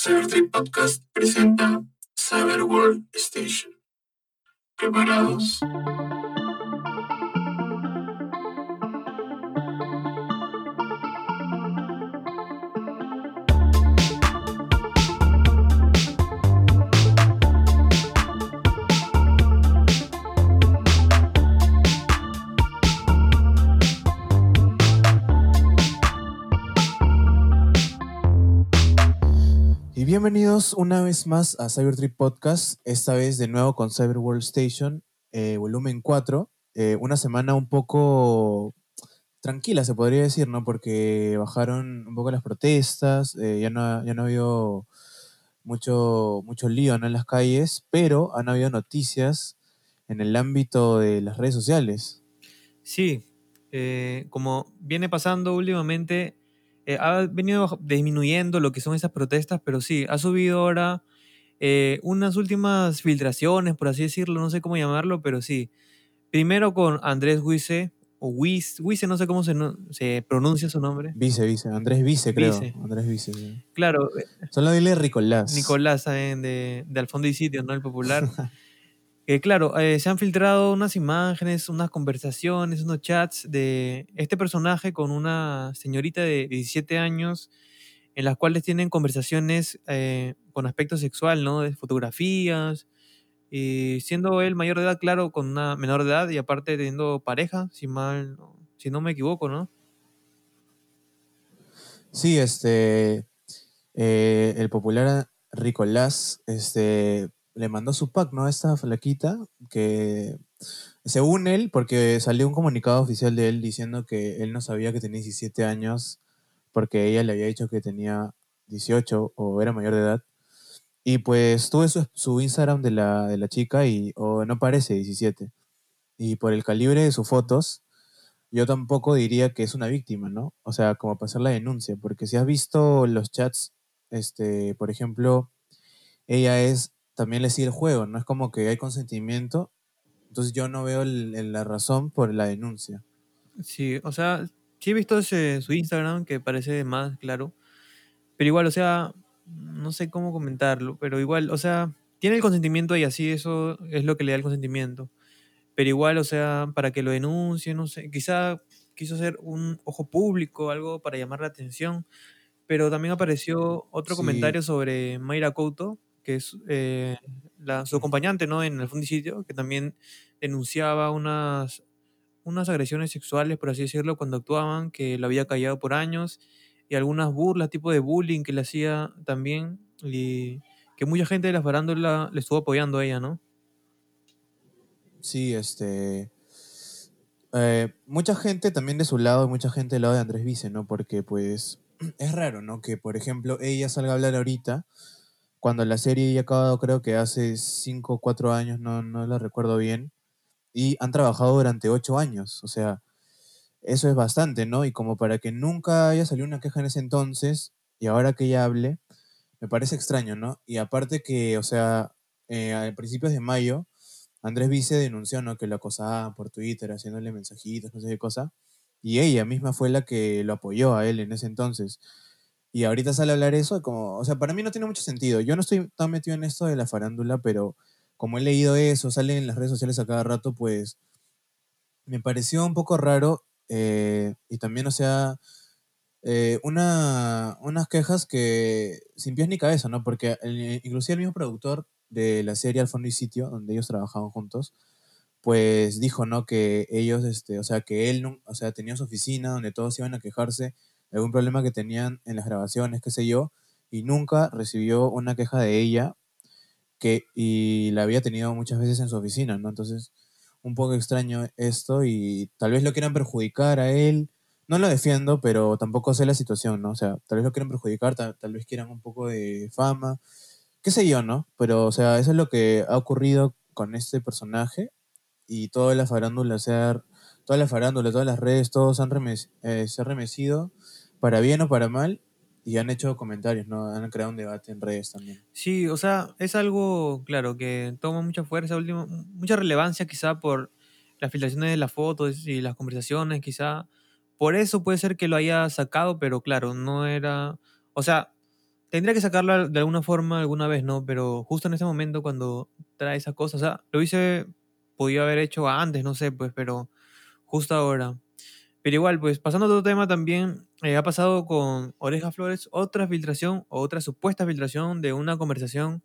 Cybertrip Podcast presenta Cyber World Station. ¿Preparados? Bienvenidos una vez más a Cybertrip Podcast, esta vez de nuevo con Cyber World Station, eh, volumen 4. Eh, una semana un poco tranquila, se podría decir, ¿no? Porque bajaron un poco las protestas, eh, ya, no, ya no ha habido mucho, mucho lío ¿no? en las calles, pero han habido noticias en el ámbito de las redes sociales. Sí, como viene pasando últimamente, eh, ha venido disminuyendo lo que son esas protestas, pero sí, ha subido ahora eh, unas últimas filtraciones, por así decirlo, no sé cómo llamarlo, pero sí. Primero con Andrés Huize, o Wiz, Wize, no sé cómo se, no- se pronuncia su nombre. Vice, Vice, Andrés Vice, creo. Vice. Andrés Vice. sí. Claro, eh, Solo dile Ricolás. Nicolás ¿saben? de, de Al fondo y sitio, ¿no? El popular. Que claro, eh, se han filtrado unas imágenes, unas conversaciones, unos chats de este personaje con una señorita de 17 años, en las cuales tienen conversaciones eh, con aspecto sexual, ¿no? De fotografías, y siendo él mayor de edad, claro, con una menor de edad y aparte teniendo pareja, si mal, si no me equivoco, ¿no? Sí, este, eh, el popular Ricolás, este, le mandó su pack, ¿no? Esta flaquita, que según él, porque salió un comunicado oficial de él diciendo que él no sabía que tenía 17 años, porque ella le había dicho que tenía 18 o era mayor de edad. Y pues tuve su, Instagram de la, de la chica y oh, no parece 17. Y por el calibre de sus fotos, yo tampoco diría que es una víctima, ¿no? O sea, como hacer la denuncia, porque si has visto los chats, este, por ejemplo, ella es, también le sigue el juego, no es como que hay consentimiento, entonces yo no veo el- el- la razón por la denuncia. Sí, o sea, sí he visto ese, su Instagram que parece más claro, pero igual, o sea, no sé cómo comentarlo, pero igual, o sea, tiene el consentimiento y así eso es lo que le da el consentimiento. Pero igual, o sea, para que lo denuncie, no sé, quizá quiso hacer un ojo público, algo para llamar la atención, pero también apareció otro Sí. comentario sobre Mayra Couto, que es eh, la, su acompañante, ¿no? En el fundicidio, que también denunciaba unas, unas agresiones sexuales, por así decirlo, cuando actuaban, que lo había callado por años, y algunas burlas, tipo de bullying que le hacía también, y que mucha gente de la farándula le estuvo apoyando a ella, ¿no? Sí, este... eh, mucha gente también de su lado mucha gente del lado de Andrés Vice, ¿no? Porque pues es raro, ¿no? Que por ejemplo ella salga a hablar ahorita, cuando la serie ya acabado creo que hace 5 o 4 años, no, no la recuerdo bien, y han trabajado durante 8 años, o sea, eso es bastante, ¿no? Y como para que nunca haya salido una queja en ese entonces, y ahora que ella hable, me parece extraño, ¿no? Y aparte que, o sea, eh, a principios de mayo, Andrés Vice denunció, ¿no? Que lo acosaban por Twitter, haciéndole mensajitos, no sé qué cosa, y ella misma fue la que lo apoyó a él en ese entonces. Y ahorita sale a hablar eso, como, o sea, para mí no tiene mucho sentido. Yo no estoy tan metido en esto de la farándula, pero como he leído eso, sale en las redes sociales a cada rato, pues me pareció un poco raro eh, y también, o sea, eh, una, unas quejas que sin pies ni cabeza, ¿no? Porque el- inclusive el mismo productor de la serie Al Fondo y Sitio, donde ellos trabajaban juntos, pues dijo, ¿no? Que ellos, este, o sea, que él, o sea, tenía su oficina donde todos iban a quejarse algún problema que tenían en las grabaciones, qué sé yo, y nunca recibió una queja de ella que, y la había tenido muchas veces en su oficina, ¿no? Entonces, un poco extraño esto y tal vez lo quieran perjudicar a él. No lo defiendo, pero tampoco sé la situación, ¿no? O sea, tal vez lo quieran perjudicar, tal, tal vez quieran un poco de fama, qué sé yo, ¿no? Pero, o sea, eso es lo que ha ocurrido con este personaje y toda la farándula, o sea, toda la todas las redes, todos han remes- eh, se han remecido, para bien o para mal, y han hecho comentarios, ¿no? Han creado un debate en redes también. Sí, o sea, es algo, claro, que toma mucha fuerza, último, mucha relevancia quizá por las filtraciones de las fotos y las conversaciones, quizá. Por eso puede ser que lo haya sacado, pero claro, no era... O sea, tendría que sacarla de alguna forma alguna vez, ¿no? Pero justo en ese momento cuando trae esas cosas, o sea, lo hice, podía haber hecho antes, no sé, pues, pero justo ahora. Pero igual, pues pasando a otro tema también, eh, ha pasado con Oreja Flores otra filtración o otra supuesta filtración de una conversación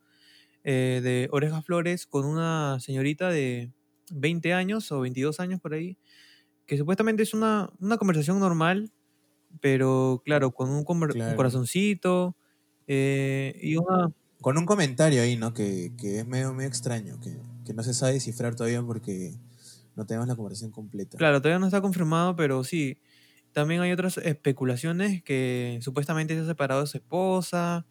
eh, de Oreja Flores con una señorita de 20 años o 22 años por ahí, que supuestamente es una, una conversación normal, pero claro, con un, corazoncito eh, y una... Con un comentario ahí, ¿no? Que, que es medio, medio extraño, que, que no se sabe descifrar todavía porque no tenemos la conversación completa. Claro, todavía no está confirmado, pero sí. También hay otras especulaciones que supuestamente se ha separado de su esposa,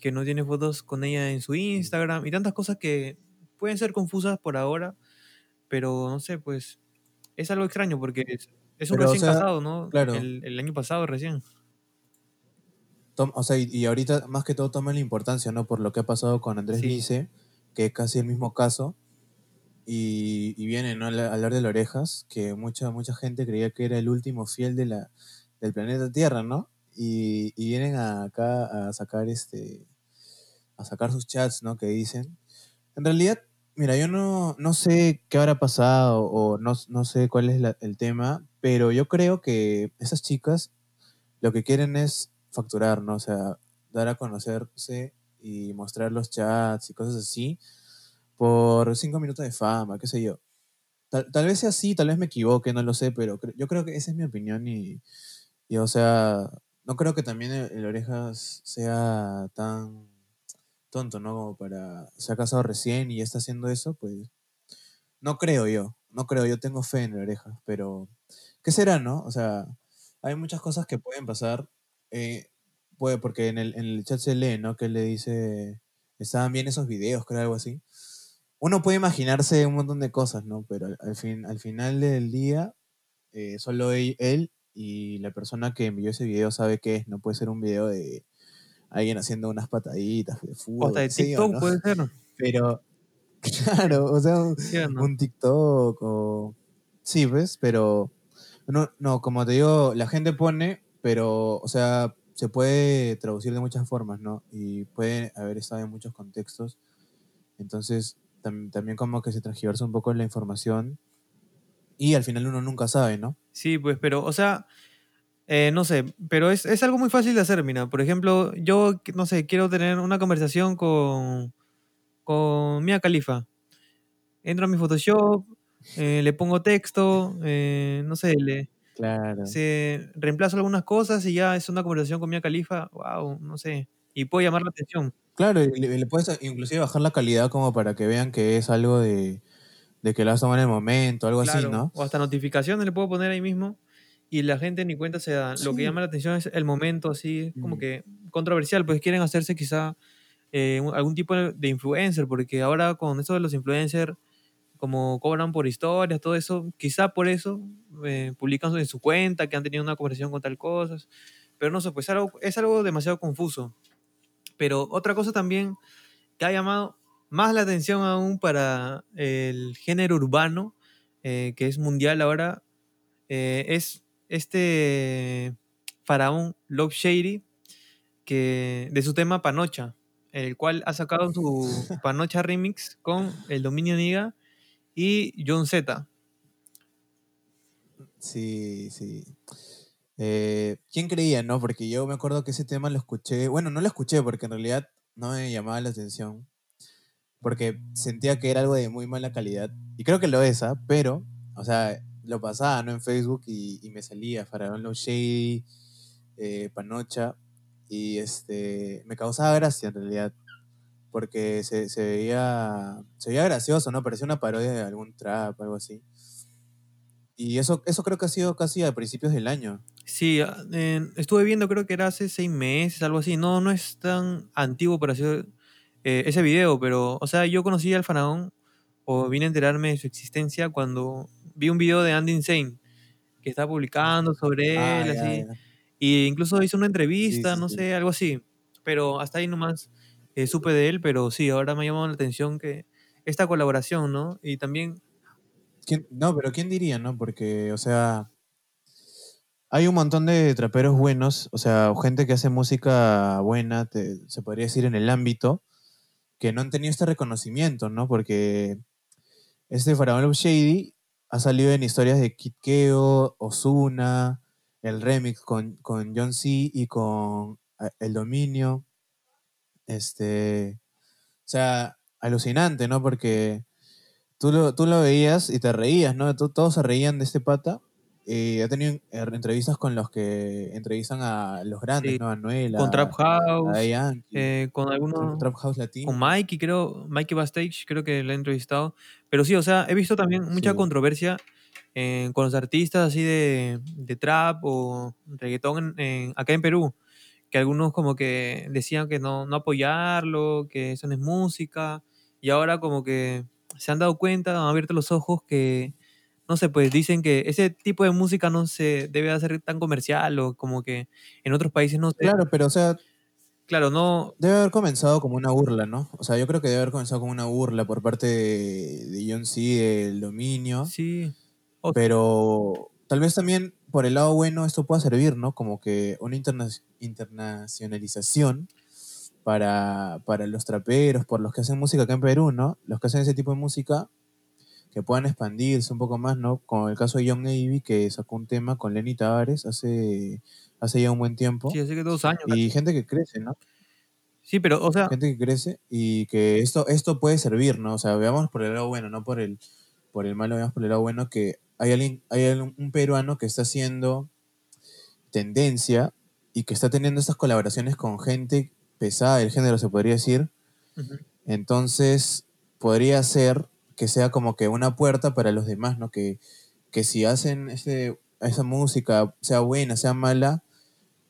que no tiene fotos con ella en su Instagram y tantas cosas que pueden ser confusas por ahora, pero no sé, pues es algo extraño porque es, es un Pero, o recién sea, casado, ¿no? claro. El, el año pasado recién. Tom- o sea, y, y ahorita más que todo toma la importancia, ¿no? Por lo que ha pasado con Andrés Sí. Vice, que es casi el mismo caso. Y, y viene, ¿no? Al hablar de las orejas, que mucha, mucha gente creía que era el último fiel de la, del planeta Tierra, ¿no? Y, y vienen a- acá a sacar este a sacar sus chats, ¿no? Que dicen. En realidad, mira, yo no, no sé qué habrá pasado o no, no sé cuál es la- el tema, pero yo creo que esas chicas lo que quieren es facturar, ¿no? O sea, dar a conocerse y mostrar los chats y cosas así por cinco minutos de fama, qué sé yo. Tal, tal vez sea así, tal vez me equivoque, no lo sé, pero yo creo que esa es mi opinión y, y, o sea, no creo que también el, el Orejas sea tan tonto, ¿no? Como para, se ha casado recién y está haciendo eso, pues no creo yo, no creo, yo tengo fe en el Orejas, pero ¿qué será, no? O sea, hay muchas cosas que pueden pasar, eh, puede, porque en el, en el chat se lee, ¿no? Que le dice, estaban bien esos videos, creo, algo así. Uno puede imaginarse un montón de cosas, ¿no? Pero al, fin, al final del día, eh, solo él, y la persona que envió ese video sabe qué es, no puede ser un video de alguien haciendo unas pataditas de O fútbol, de qué sé yo, TikTok ¿no? puede ser. Pero, claro, o sea, un, ¿sí o no? un TikTok o... Sí, ¿ves? Pero, no, no, como te digo, la gente pone, pero, o sea, se puede traducir de muchas formas, ¿no? Y puede haber estado en muchos contextos. Entonces, tam- también como que se transgiversa un poco la información y al final uno nunca sabe, ¿no? Sí, pues, pero, o sea, eh, no sé, pero es, es algo muy fácil de hacer, mira. Por ejemplo, yo, no sé, quiero tener una conversación con, con Mia Khalifa. Entro a mi Photoshop, eh, le pongo texto, eh, no sé, le Claro. se reemplazo algunas cosas y ya es una conversación con Mia Khalifa, wow, no sé, y puede llamar la atención. Claro, y le, le puedes inclusive bajar la calidad como para que vean que es algo de, de que lo has tomado en el momento, algo así, ¿no? o hasta notificaciones le puedo poner ahí mismo y la gente ni cuenta se da. Lo que llama la atención es el momento así, como Mm. que controversial, pues quieren hacerse quizá eh, algún tipo de de influencer, porque ahora con eso de los influencers, como cobran por historias, todo eso, quizá por eso eh, publican en su cuenta que han tenido una conversación con tal cosas, pero no sé, pues algo, es algo demasiado confuso. Pero otra cosa también que ha llamado más la atención aún para el género urbano, eh, que es mundial ahora, eh, es este faraón Love Shady, que, de su tema Panocha, el cual ha sacado su Panocha Remix con el Dominio Niga y John Z. Sí, sí. Eh, ¿quién creía, no? Porque yo me acuerdo que ese tema lo escuché, bueno, no lo escuché porque en realidad no me llamaba la atención, porque sentía que era algo de muy mala calidad, y creo que lo es, ¿ah? Pero, o sea, lo pasaba, ¿no? En Facebook y, me salía Faraón Low Shady, eh, Panocha, y este, me causaba gracia en realidad, porque se, se veía, se veía gracioso, ¿no? Parecía una parodia de algún trap, algo así. Y eso, eso creo que ha sido casi a principios del año. Sí, eh, estuve viendo, creo que era hace seis meses, algo así. No, no es tan antiguo para hacer eh, ese video, pero, o sea, yo conocí al faraón o vine a enterarme de su existencia cuando vi un video de Andy Insane que estaba publicando sobre Ah, él, ya, así. ya. Y incluso hizo una entrevista, sí, no sí. sé, algo así. Pero hasta ahí nomás eh, supe de él, pero sí, ahora me ha llamado la atención que esta colaboración, ¿no? Y también, ¿Quién- no, pero ¿quién diría, no? Porque, o sea, hay un montón de traperos buenos, o sea, gente que hace música buena, se podría decir en el ámbito, que no han tenido este reconocimiento, ¿no? Porque este Faraón Love Shady ha salido en historias de Kid Keo, Ozuna, el remix con, con John C. y con El Dominio. Este, o sea, alucinante, ¿no? Porque tú lo, tú lo veías y te reías, ¿no? Todos se reían de este pata. Y ha tenido eh, entrevistas con los que entrevistan a los grandes, Sí, ¿no? A Noel, con Trap a, a House, Daddy Yankee, eh, con algunos, Trap House Latino. con Mikey, creo, Mikey Bastage, creo que le he entrevistado. Pero sí, o sea, he visto también mucha Sí. controversia eh, con los artistas así de, de trap o reggaetón en- en- acá en Perú, que algunos como que decían que no, no apoyarlo, que eso no es música, y ahora como que se han dado cuenta, han abierto los ojos que, no sé, pues dicen que ese tipo de música no se debe hacer tan comercial o como que en otros países no se... Claro, pero o sea, Claro, no, debe haber comenzado como una burla, ¿no? O sea, yo creo que debe haber comenzado como una burla por parte de, de John C. del dominio. sí. O- Pero tal vez también por el lado bueno esto pueda servir, ¿no? Como que una interna- internacionalización para, para los traperos, por los que hacen música acá en Perú, ¿no? Los que hacen ese tipo de música, que puedan expandirse un poco más, ¿no? Como el caso de Young Navy, que sacó un tema con Lenny Tavares hace, hace ya un buen tiempo. Sí, hace que dos años. Y gente que crece, ¿no? Sí, pero, o sea, gente que crece y que esto, esto puede servir, ¿no? O sea, veamos por el lado bueno, no por el, por el malo, veamos por el lado bueno que hay alguien, hay un peruano que está haciendo tendencia y que está teniendo estas colaboraciones con gente pesada del género, se podría decir. Entonces, podría ser que sea como que una puerta para los demás, ¿no? Que, que si hacen ese, esa música, sea buena, sea mala,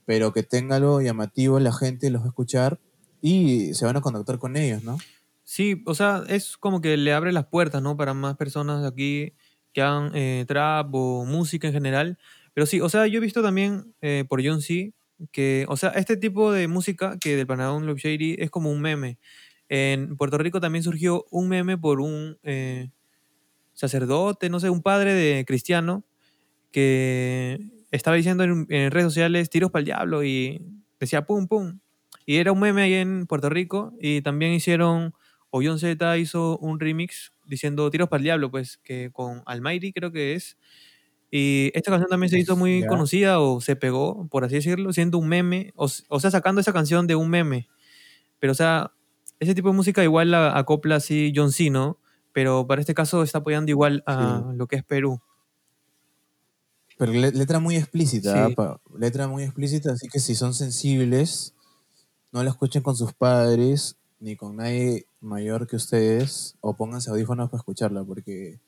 pero que tenga algo llamativo, la gente los escuchar y se van a contactar con ellos, ¿no? sí, o sea, es como que le abre las puertas, ¿no? Para más personas aquí que hagan eh, trap o música en general. Pero sí, o sea, yo he visto también eh, por John C. que, o sea, este tipo de música que del Panamá Love Shady es como un meme. En Puerto Rico también surgió un meme por un eh, sacerdote, no sé, un padre de cristiano que estaba diciendo en, en redes sociales tiros para el diablo y decía pum pum. Y era un meme ahí en Puerto Rico y también hicieron, o John Z hizo un remix diciendo tiros para el diablo, pues que con Almighty creo que es. Y esta canción también se hizo muy Ya. conocida o se pegó, por así decirlo, siendo un meme, o, o sea, sacando esa canción de un meme. Pero, o sea, ese tipo de música igual la acopla así John C, ¿no? Pero para este caso está apoyando igual a lo que es Perú. Pero le- letra muy explícita, Sí. ¿ah? Letra muy explícita, así que si son sensibles, no la escuchen con sus padres ni con nadie mayor que ustedes, o pónganse audífonos para escucharla, porque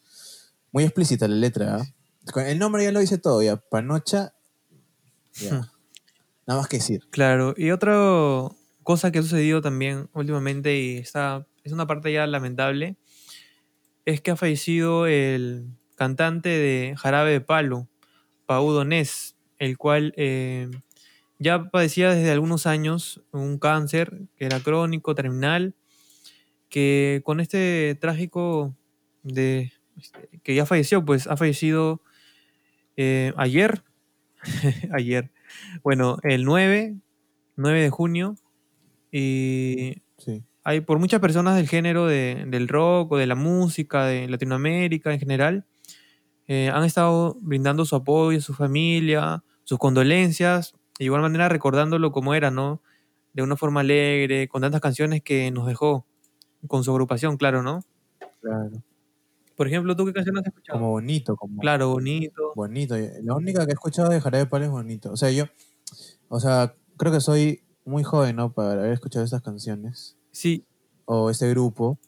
muy explícita la letra. ¿ah? El nombre ya lo dice todo, ya. Panocha, ya. Nada más que decir. Claro, y otra cosa que ha sucedido también últimamente y está, es una parte ya lamentable, es que ha fallecido el cantante de Jarabe de Palo, Pau Donés, el cual eh, ya padecía desde algunos años un cáncer que era crónico, terminal, que con este trágico de este, que ya falleció, pues ha fallecido eh, ayer, ayer, bueno, el 9, 9 de junio, y Sí. hay por muchas personas del género de- del rock o de la música de Latinoamérica en general, eh, han estado brindando su apoyo a su familia, sus condolencias, de igual manera recordándolo como era, ¿no? De una forma alegre, con tantas canciones que nos dejó, con su agrupación, claro, ¿no? Claro. Por ejemplo, ¿tú qué canción has escuchado? Como bonito, como Claro, bonito. bonito. La única que he escuchado de Jarabe de Palo es bonito. O sea, yo, o sea, creo que soy muy joven, ¿no? Para haber escuchado estas canciones. Sí, o este grupo,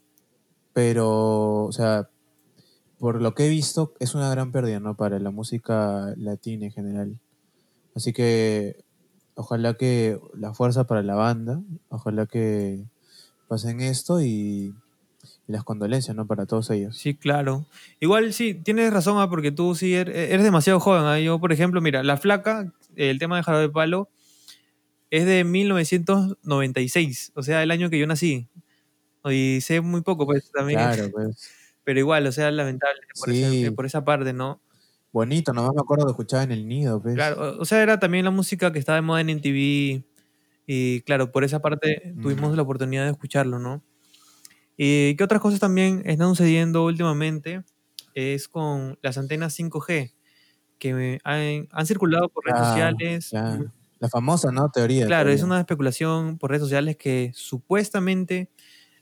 pero, o sea, por lo que he visto, es una gran pérdida, ¿no? Para la música latina en general. Así que, ojalá que la fuerza para la banda, ojalá que pasen esto y, y las condolencias, ¿no? Para todos ellos. Sí, claro. Igual sí, tienes razón, ah, porque tú sí er- eres demasiado joven. ah. Yo, por ejemplo, mira, La Flaca, el tema de Jarabe de Palo, es de 1996, o sea, el año que yo nací. Y sé muy poco, pues también. Claro, pues. Pero igual, o sea, lamentable por, Sí. esa, por esa parte, ¿no? Bonito, nomás me acuerdo de escuchar en el nido, pues. Claro, o sea, era también la música que estaba de moda en MTV y claro, por esa parte tuvimos Mm. la oportunidad de escucharlo, ¿no? ¿Y qué otras cosas también están sucediendo últimamente? Es con las antenas 5G que han, han circulado por redes sociales. Claro. La famosa, ¿no? Teoría, Claro, es una especulación por redes sociales que supuestamente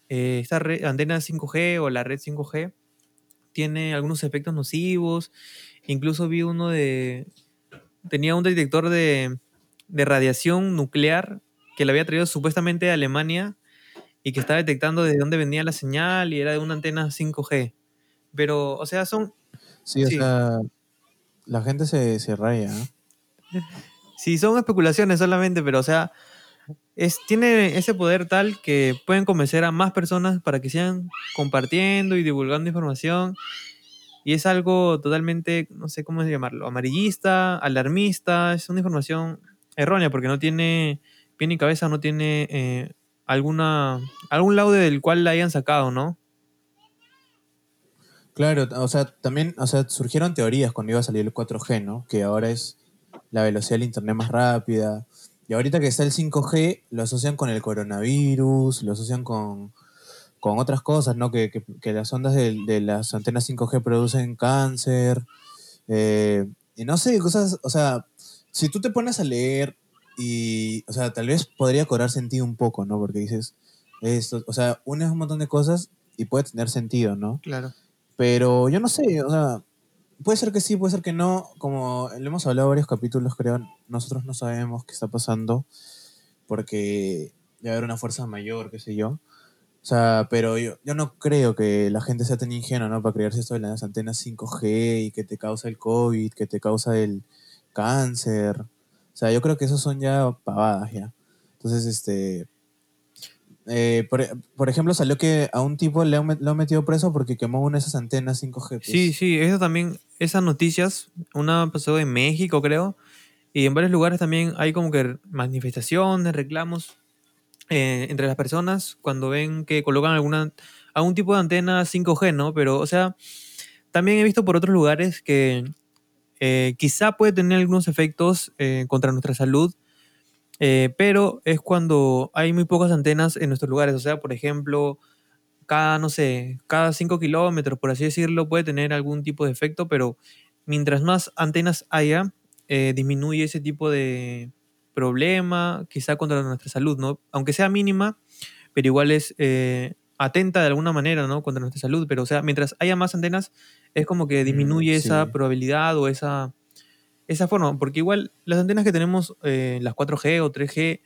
eh, esta red- antena 5G o la red 5G tiene algunos efectos nocivos. Incluso vi uno de... Tenía un detector de, de radiación nuclear que le había traído supuestamente de Alemania y que estaba detectando de dónde venía la señal y era de una antena 5G. Pero, o sea, son... Sí, o Sí, sea, la gente se, se raya. sí, son especulaciones solamente, pero, o sea, es, tiene ese poder tal que pueden convencer a más personas para que sigan compartiendo y divulgando información. Y es algo totalmente, no sé cómo llamarlo, amarillista, alarmista, es una información errónea porque no tiene pie ni cabeza, no tiene eh, alguna, algún laude del cual la hayan sacado, ¿no? Claro, o sea, también, o sea, surgieron teorías cuando iba a salir el 4G, ¿no? Que ahora es la velocidad del internet más rápida. Y ahorita que está el 5G, lo asocian con el coronavirus, lo asocian con, con otras cosas, ¿no? Que, que- que las ondas de, las antenas 5G producen cáncer. eh, y no sé, cosas, o sea, si tú te pones a leer y, o sea, tal vez podría cobrar sentido un poco, ¿no? Porque dices, esto, o sea, unes un montón de cosas y puede tener sentido, ¿no? Claro. Pero yo no sé, o sea, puede ser que sí, puede ser que no. Como lo hemos hablado varios capítulos, creo, nosotros no sabemos qué está pasando porque debe haber una fuerza mayor, qué sé yo. O sea, pero yo, yo no creo que la gente sea tan ingenua, ¿no? Para creerse esto de las antenas 5G y que te causa el COVID, que te causa el cáncer. O sea, yo creo que esos son ya pavadas, ya. Entonces, este... eh, por, por ejemplo, salió que a un tipo le han, han metido preso porque quemó una de esas antenas 5G. pues. Sí, sí, eso también, esas noticias, una pasó en México, creo, y en varios lugares también hay como que manifestaciones, reclamos eh, entre las personas cuando ven que colocan alguna, algún tipo de antena 5G, ¿no? Pero, o sea, también he visto por otros lugares que eh, quizá puede tener algunos efectos eh, contra nuestra salud, eh, pero es cuando hay muy pocas antenas en nuestros lugares. O sea, por ejemplo, cada, no sé, cada 5 kilómetros, por así decirlo, puede tener algún tipo de efecto, pero mientras más antenas haya, eh, disminuye ese tipo de problema, quizá contra nuestra salud, ¿no? Aunque sea mínima, pero igual es eh, atenta de alguna manera, ¿no? Contra nuestra salud, pero o sea, mientras haya más antenas, es como que disminuye esa sí. probabilidad o esa, esa forma, porque igual las antenas que tenemos, eh, las 4G o 3G,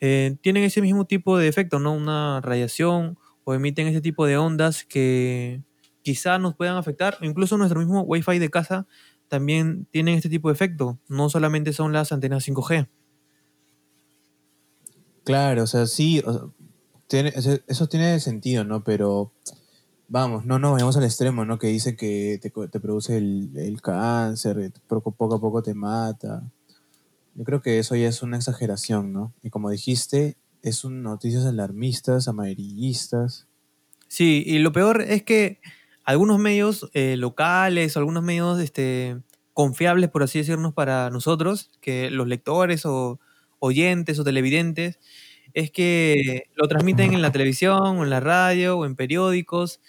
eh, tienen ese mismo tipo de efecto, ¿no? Una radiación o emiten ese tipo de ondas que quizá nos puedan afectar, incluso nuestro mismo Wi-Fi de casa también tienen este tipo de efecto, no solamente son las antenas 5G. Claro, o sea, sí, o sea, eso tiene sentido, ¿no? Pero vamos, no nos vayamos al extremo, ¿no? Que dice que te, produce el, el cáncer, que poco, poco a poco te mata. Yo creo que eso ya es una exageración, ¿no? Y como dijiste, es un noticias alarmistas, amarillistas. Sí, y lo peor es que algunos medios eh, locales algunos medios este, confiables, por así decirnos, para nosotros, que los lectores o oyentes o televidentes, es que lo transmiten en la televisión o en la radio o en periódicos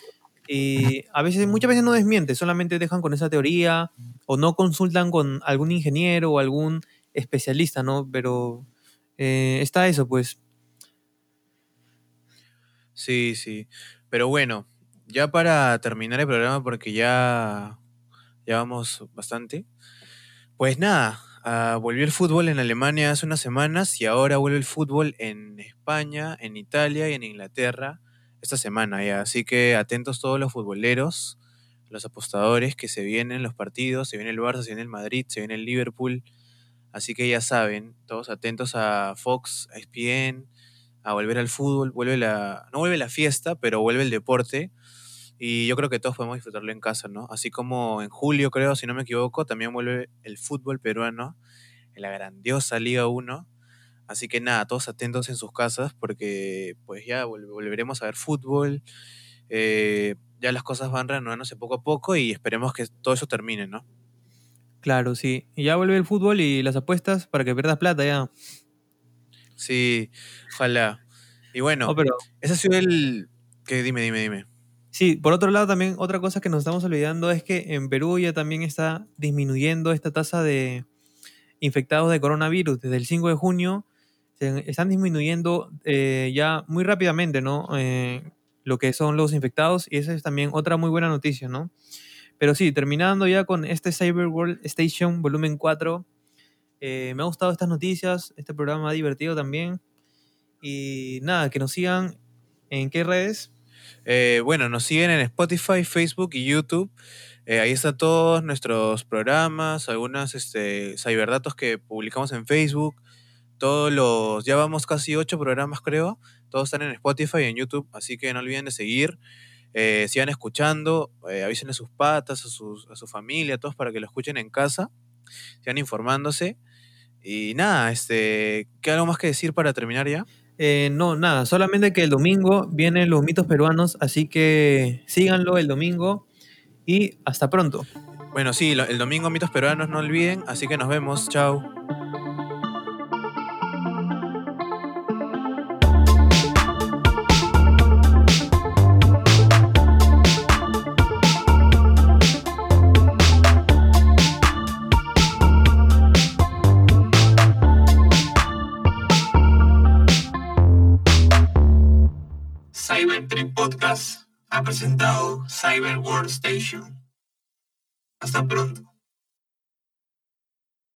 y a veces, muchas veces no desmienten, solamente dejan con esa teoría o no consultan con algún ingeniero o algún especialista, ¿no? Pero eh, está eso, pues. Sí, sí. Pero bueno, ya para terminar el programa, porque ya, ya vamos bastante. Pues nada, ah, volvió el fútbol en Alemania hace unas semanas y ahora vuelve el fútbol en España, en Italia y en Inglaterra esta semana ya. Así que atentos todos los futboleros, los apostadores que se vienen los partidos, se viene el Barça, se viene el Madrid, se viene el Liverpool. Así que ya saben, todos atentos a Fox, a ESPN, a volver al fútbol, vuelve la, no vuelve la fiesta, pero vuelve el deporte. Y yo creo que todos podemos disfrutarlo en casa, ¿no? Así como en julio, creo, si no me equivoco, también vuelve el fútbol peruano en la grandiosa Liga 1. Así que nada, todos atentos en sus casas porque pues ya vol- volveremos a ver fútbol. eh, ya las cosas van reanudándose poco a poco y esperemos que todo eso termine, ¿no? Claro, sí. Y ya vuelve el fútbol y las apuestas para que pierdas plata ya. Sí, ojalá. Y bueno, No, pero ese ha sido el... que Dime, dime, dime. Sí, por otro lado también otra cosa que nos estamos olvidando es que en Perú ya también está disminuyendo esta tasa de infectados de coronavirus. Desde el 5 de junio se están disminuyendo eh, ya muy rápidamente, ¿no? Eh, lo que son los infectados y esa es también otra muy buena noticia, ¿no? Pero sí, terminando ya con este Cyber World Station volumen 4, eh, me ha gustado estas noticias, este programa ha divertido también. Y nada, que nos sigan en qué redes. Eh, bueno, nos siguen en Spotify, Facebook y YouTube. Eh, ahí están todos nuestros programas, algunas este, cyberdatos que publicamos en Facebook. Todos los, ya vamos casi ocho programas creo. Todos están en Spotify y en YouTube, así que no olviden de seguir. Eh, sigan escuchando, eh, avisen a sus patas, a, sus, a su familia, a todos para que lo escuchen en casa. Sigan informándose. Y nada, este, ¿qué algo más que decir para terminar ya? Eh, no, nada, solamente que el domingo vienen los mitos peruanos, así que síganlo el domingo y hasta pronto. Bueno, sí, el domingo mitos peruanos no olviden, así que nos vemos, chao. Presentado Cyber World Station. Hasta pronto.